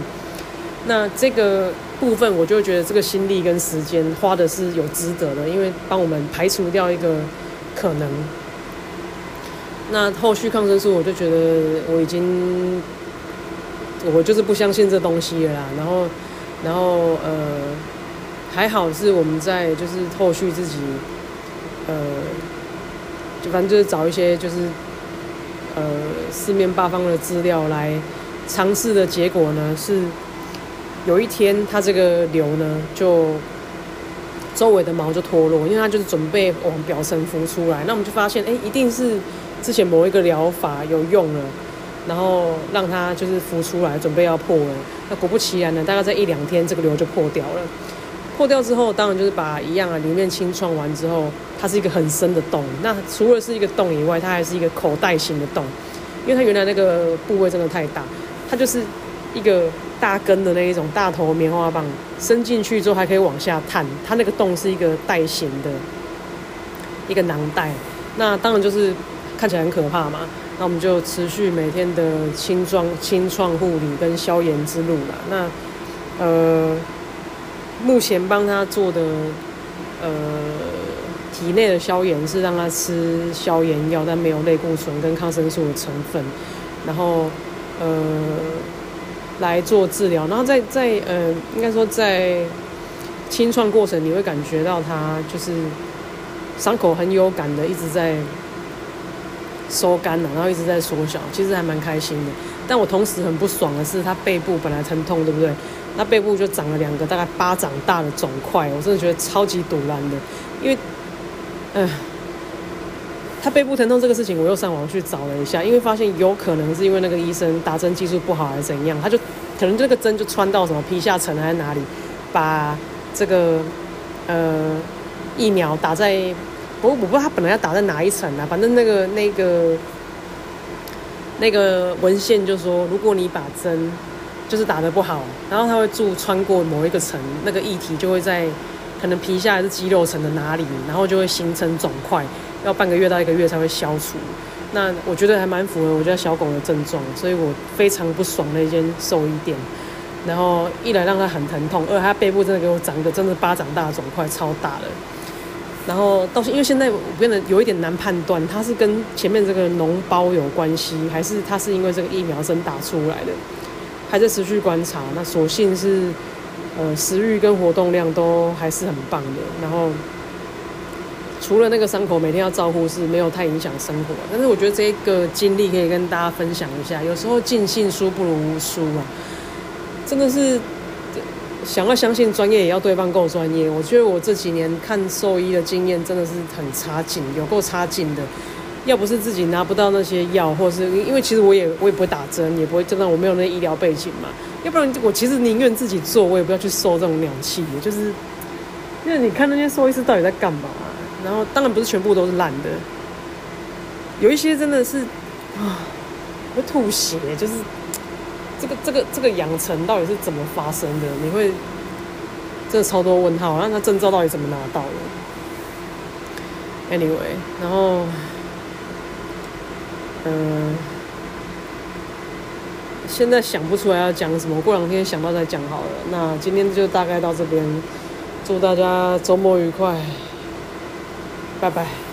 那这个部分我就觉得这个心力跟时间花的是有值得的，因为帮我们排除掉一个可能。那后续抗生素，我就觉得我已经，我就是不相信这东西了啦。然后，然后呃，还好是我们在就是后续自己，呃，就反正就是找一些就是呃四面八方的资料来尝试的结果呢，是有一天它这个瘤呢就周围的毛就脱落，因为它就是准备往表层浮出来。那我们就发现，哎，一定是。之前某一个疗法有用了，然后让它就是浮出来，准备要破了。那果不其然呢，大概在一两天，这个瘤就破掉了。破掉之后，当然就是把一样啊，里面清创完之后，它是一个很深的洞。那除了是一个洞以外，它还是一个口袋型的洞，因为它原来那个部位真的太大，它就是一个大根的那一种大头棉花棒，伸进去之后还可以往下探。它那个洞是一个袋型的，一个囊袋。那当然就是。看起来很可怕嘛，那我们就持续每天的清创、清创护理跟消炎之路啦。那呃，目前帮他做的呃体内的消炎是让他吃消炎药，但没有类固醇跟抗生素的成分，然后呃来做治疗。然后在在呃，应该说在清创过程，你会感觉到他就是伤口很有感的，一直在。收干了，然后一直在缩小，其实还蛮开心的。但我同时很不爽的是，他背部本来疼痛，对不对？那背部就长了两个大概巴掌大的肿块，我真的觉得超级堵烂的。因为，嗯，他背部疼痛这个事情，我又上网去找了一下，因为发现有可能是因为那个医生打针技术不好还是怎样，他就可能这个针就穿到什么皮下层还是哪里，把这个呃疫苗打在。我我不知道他本来要打在哪一层啊，反正那个那个那个文献就说，如果你把针就是打的不好，然后它会注穿过某一个层，那个液体就会在可能皮下还是肌肉层的哪里，然后就会形成肿块，要半个月到一个月才会消除。那我觉得还蛮符合我家小狗的症状，所以我非常不爽那间兽医店。然后一来让它很疼痛，二它背部真的给我长个真的巴掌大的肿块，超大的。然后到现，因为现在我变得有一点难判断，它是跟前面这个脓包有关系，还是它是因为这个疫苗针打出来的，还在持续观察。那所幸是，呃，食欲跟活动量都还是很棒的。然后除了那个伤口每天要照顾，是没有太影响生活。但是我觉得这个经历可以跟大家分享一下。有时候尽信书不如无书啊，真的是。想要相信专业，也要对方够专业。我觉得我这几年看兽医的经验真的是很差劲，有够差劲的。要不是自己拿不到那些药，或是因为其实我也我也不会打针，也不会真的我没有那医疗背景嘛。要不然我其实宁愿自己做，我也不要去受这种鸟气。就是因为你看那些兽医师到底在干嘛？然后当然不是全部都是烂的，有一些真的是啊会吐血，就是这个这个这个养成到底是怎么发生的？你会真的超多问号，那他证照到底怎么拿到的？Anyway，然后。嗯，现在想不出来要讲什么，过两天想到再讲好了。那今天就大概到这边，祝大家周末愉快，拜拜。